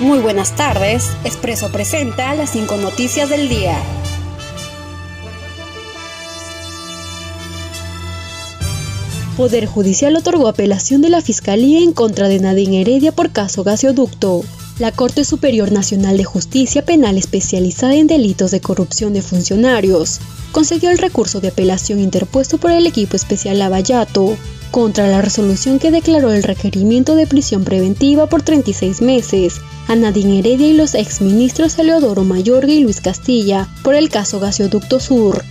Muy buenas tardes. Expreso presenta las cinco noticias del día. Poder Judicial otorgó apelación de la Fiscalía en contra de Nadine Heredia por caso gasoducto. La Corte Superior Nacional de Justicia Penal especializada en delitos de corrupción de funcionarios concedió el recurso de apelación interpuesto por el equipo especial Lavallato contra la resolución que declaró el requerimiento de prisión preventiva por 36 meses a Nadine Heredia y los exministros Eleodoro Mayorga y Luis Castilla por el caso Gasoducto Sur.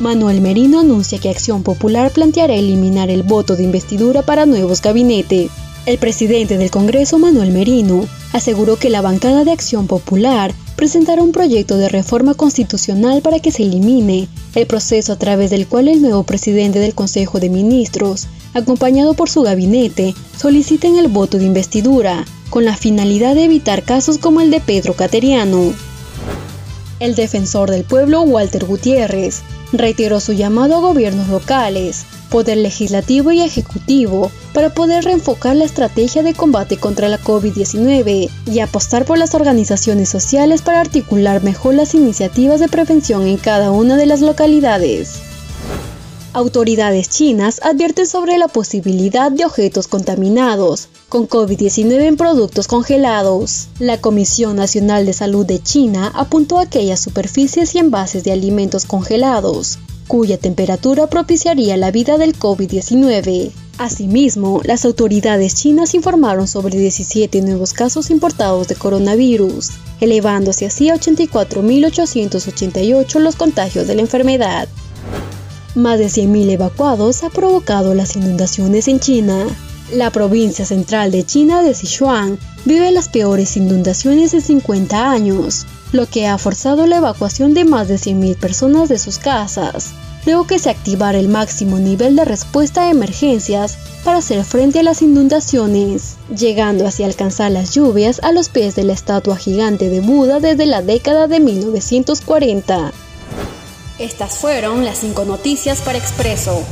Manuel Merino anuncia que Acción Popular planteará eliminar el voto de investidura para nuevos gabinetes. El presidente del Congreso, Manuel Merino, aseguró que la bancada de Acción Popular presentará un proyecto de reforma constitucional para que se elimine el proceso a través del cual el nuevo presidente del Consejo de Ministros, acompañado por su gabinete, soliciten el voto de investidura, con la finalidad de evitar casos como el de Pedro Cateriano. El defensor del pueblo, Walter Gutiérrez, reiteró su llamado a gobiernos locales, poder legislativo y ejecutivo para poder reenfocar la estrategia de combate contra la COVID-19 y apostar por las organizaciones sociales para articular mejor las iniciativas de prevención en cada una de las localidades. Autoridades chinas advierten sobre la posibilidad de objetos contaminados con COVID-19 en productos congelados. La Comisión Nacional de Salud de China apuntó a aquellas superficies y envases de alimentos congelados, cuya temperatura propiciaría la vida del COVID-19. Asimismo, las autoridades chinas informaron sobre 17 nuevos casos importados de coronavirus, elevándose así a 84.888 los contagios de la enfermedad. Más de 100.000 evacuados ha provocado las inundaciones en China. La provincia central de China de Sichuan vive las peores inundaciones en 50 años, lo que ha forzado la evacuación de más de 100.000 personas de sus casas, luego que se activara el máximo nivel de respuesta a emergencias para hacer frente a las inundaciones, llegando así alcanzar las lluvias a los pies de la estatua gigante de Buda desde la década de 1940. Estas fueron las cinco noticias para Expreso.